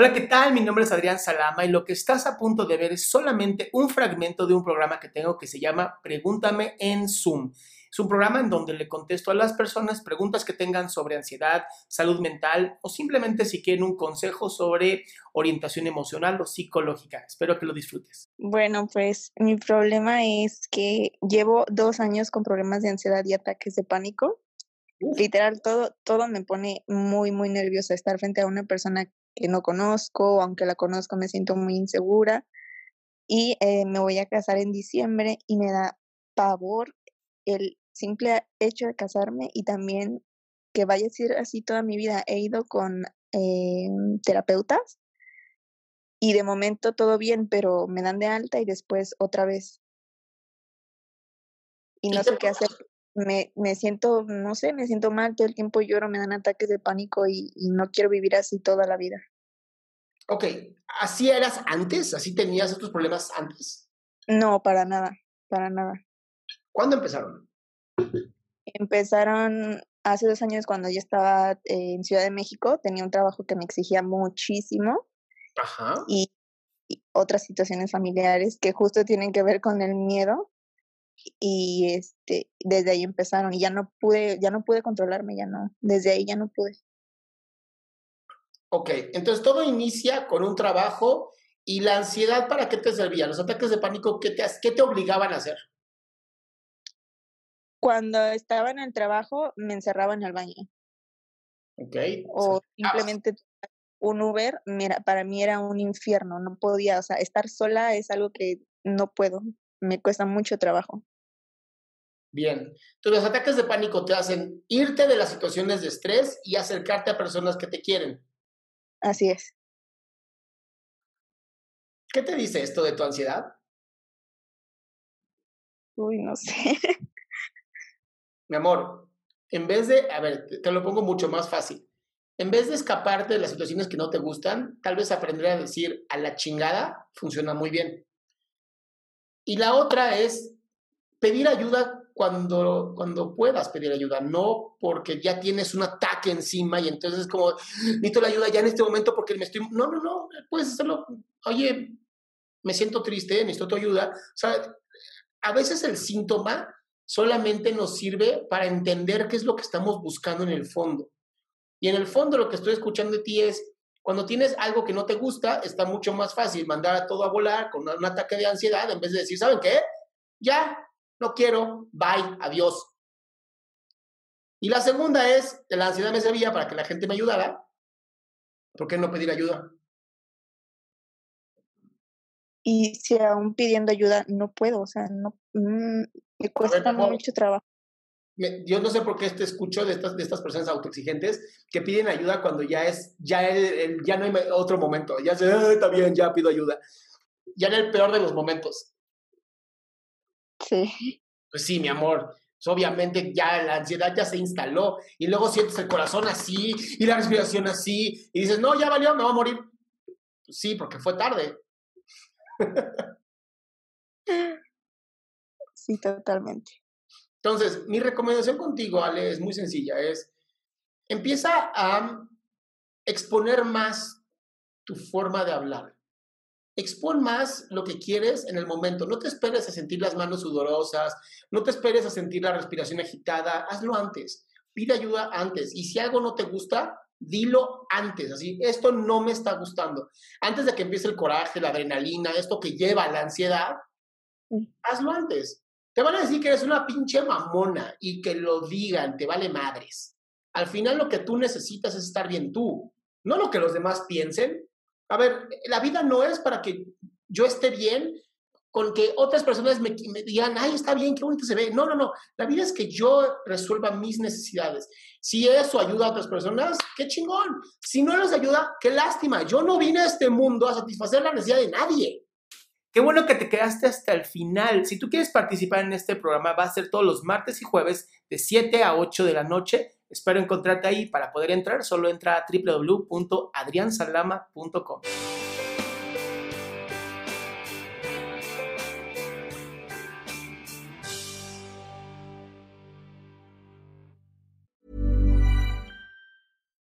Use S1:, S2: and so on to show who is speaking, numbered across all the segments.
S1: Hola, ¿qué tal? Mi nombre es Adrián Salama y lo que estás a punto de ver es solamente un fragmento de un programa que tengo que se llama Pregúntame en Zoom. Es un programa en donde le contesto a las personas preguntas que tengan sobre ansiedad, salud mental o simplemente si quieren un consejo sobre orientación emocional o psicológica. Espero que lo disfrutes.
S2: Bueno, pues mi problema es que llevo dos años con problemas de ansiedad y ataques de pánico. Literal, todo, todo me pone muy, muy nerviosa estar frente a una persona que no conozco, aunque la conozco me siento muy insegura. Y eh, me voy a casar en diciembre y me da pavor el simple hecho de casarme y también que vaya a ser así toda mi vida. He ido con eh, terapeutas y de momento todo bien, pero me dan de alta y después otra vez. Y no sé qué hacer me, me siento, no sé, me siento mal, todo el tiempo lloro, me dan ataques de pánico y, y no quiero vivir así toda la vida.
S1: Ok, ¿así eras antes? ¿Así tenías estos problemas antes?
S2: No, para nada, para nada.
S1: ¿Cuándo empezaron?
S2: Empezaron hace dos años cuando yo estaba en Ciudad de México, tenía un trabajo que me exigía muchísimo.
S1: Ajá.
S2: Y, y otras situaciones familiares que justo tienen que ver con el miedo y este desde ahí empezaron y ya no pude ya no pude controlarme ya no desde ahí ya no pude.
S1: Ok, entonces todo inicia con un trabajo y la ansiedad para qué te servía los ataques de pánico qué te qué te obligaban a hacer
S2: cuando estaba en el trabajo me encerraba en el baño.
S1: Ok.
S2: o simplemente un Uber mira para mí era un infierno no podía o sea estar sola es algo que no puedo me cuesta mucho trabajo
S1: Bien. Entonces, los ataques de pánico te hacen irte de las situaciones de estrés y acercarte a personas que te quieren.
S2: Así es.
S1: ¿Qué te dice esto de tu ansiedad?
S2: Uy, no sé.
S1: Mi amor, en vez de, a ver, te lo pongo mucho más fácil. En vez de escaparte de las situaciones que no te gustan, tal vez aprender a decir a la chingada funciona muy bien. Y la otra es pedir ayuda cuando, cuando puedas pedir ayuda, no porque ya tienes un ataque encima y entonces es como, necesito la ayuda ya en este momento porque me estoy... No, no, no, puedes hacerlo. Oye, me siento triste, necesito tu ayuda. O sea, a veces el síntoma solamente nos sirve para entender qué es lo que estamos buscando en el fondo. Y en el fondo lo que estoy escuchando de ti es, cuando tienes algo que no te gusta, está mucho más fácil mandar a todo a volar con un ataque de ansiedad en vez de decir, ¿saben qué? Ya, no quiero, bye, adiós. Y la segunda es, la ansiedad me servía para que la gente me ayudara. ¿Por qué no pedir ayuda?
S2: Y si aún pidiendo ayuda no puedo, o sea, no mm, me cuesta mucho trabajo.
S1: Yo no sé por qué te escucho de estas, de estas personas autoexigentes que piden ayuda cuando ya es, ya, el- ya no hay otro momento. Ya se, "Ah, está bien, ya pido ayuda. Ya en el peor de los momentos.
S2: Sí.
S1: Pues sí, mi amor. Pues obviamente ya la ansiedad ya se instaló y luego sientes el corazón así y la respiración así y dices, no, ya valió, me voy a morir. Pues sí, porque fue tarde.
S2: Sí, totalmente.
S1: Entonces, mi recomendación contigo, Ale, es muy sencilla. Es, empieza a exponer más tu forma de hablar. Expon más lo que quieres en el momento. No te esperes a sentir las manos sudorosas, no te esperes a sentir la respiración agitada. Hazlo antes. Pide ayuda antes. Y si algo no te gusta, dilo antes. Así, esto no me está gustando. Antes de que empiece el coraje, la adrenalina, esto que lleva a la ansiedad, hazlo antes. Te van a decir que eres una pinche mamona y que lo digan, te vale madres. Al final lo que tú necesitas es estar bien tú, no lo que los demás piensen. A ver, la vida no es para que yo esté bien con que otras personas me, digan, ay, está bien, qué bonito se ve. No, no, no. La vida es que yo resuelva mis necesidades. Si eso ayuda a otras personas, qué chingón. Si no les ayuda, qué lástima. Yo no vine a este mundo a satisfacer la necesidad de nadie. Qué bueno que te quedaste hasta el final. Si tú quieres participar en este programa, va a ser todos los martes y jueves de 7 a 8 de la noche. Espero encontrarte ahí. Para poder entrar, solo entra a www.adriansalama.com.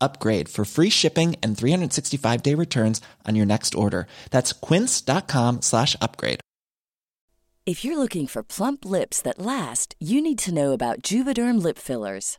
S3: upgrade for free shipping and 365 day returns on your next order. That's quince.com slash upgrade.
S4: If you're looking for plump lips that last, you need to know about Juvederm lip fillers.